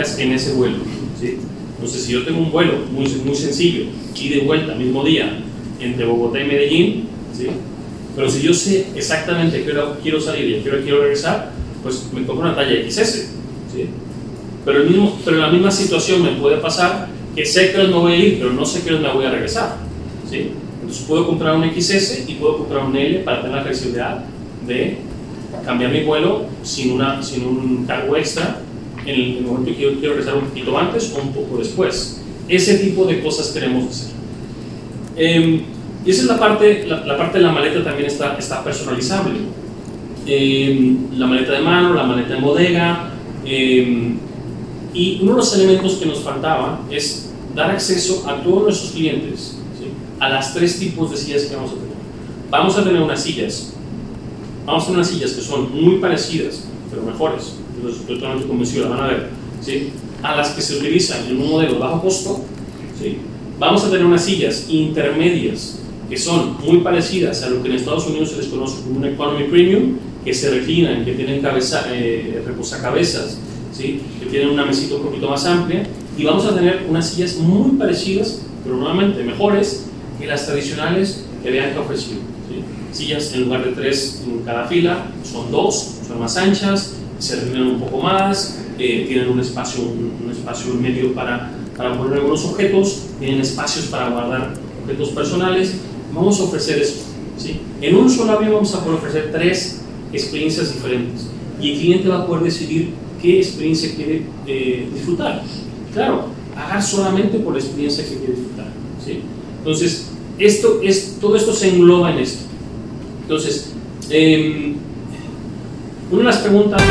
específicas en ese vuelo. ¿sí? Entonces, si yo tengo un vuelo muy, muy sencillo, y de vuelta, mismo día, entre Bogotá y Medellín, ¿sí? pero si yo sé exactamente qué hora quiero salir y a qué hora quiero regresar, pues me compro una talla XS. ¿sí? Pero, el mismo, pero la misma situación me puede pasar que sé que no voy a ir, pero no sé hora me voy a regresar. ¿sí? Entonces puedo comprar un XS y puedo comprar un L para tener la flexibilidad de cambiar mi vuelo sin, una, sin un cargo extra en el momento que quiero, quiero regresar un poquito antes o un poco después. Ese tipo de cosas queremos hacer. Eh, y esa es la parte, la, la, parte de la maleta también está, está personalizable. Eh, la maleta de mano, la maleta en bodega. Eh, y uno de los elementos que nos faltaba es dar acceso a todos nuestros clientes ¿sí? a las tres tipos de sillas que vamos a tener. Vamos a tener unas sillas, vamos a tener unas sillas que son muy parecidas, pero mejores, estoy totalmente convencido, la van a ver, ¿sí? a las que se utilizan en un modelo de bajo costo. ¿sí? Vamos a tener unas sillas intermedias que son muy parecidas a lo que en Estados Unidos se les conoce como un Economy Premium, que se reclinan, que tienen cabeza, eh, reposacabezas, ¿sí? que tienen una mesita un poquito más amplia, y vamos a tener unas sillas muy parecidas, pero nuevamente mejores que las tradicionales que que ofrecido. ¿sí? Sillas en lugar de tres en cada fila, son dos, son más anchas, se reclinan un poco más, eh, tienen un espacio, un, un espacio medio para, para poner algunos objetos, tienen espacios para guardar objetos personales. Vamos a ofrecer eso. ¿sí? En un solo avión vamos a poder ofrecer tres experiencias diferentes y el cliente va a poder decidir qué experiencia quiere eh, disfrutar. Claro, pagar solamente por la experiencia que quiere disfrutar. ¿sí? Entonces, esto es, todo esto se engloba en esto. Entonces, eh, una de las preguntas...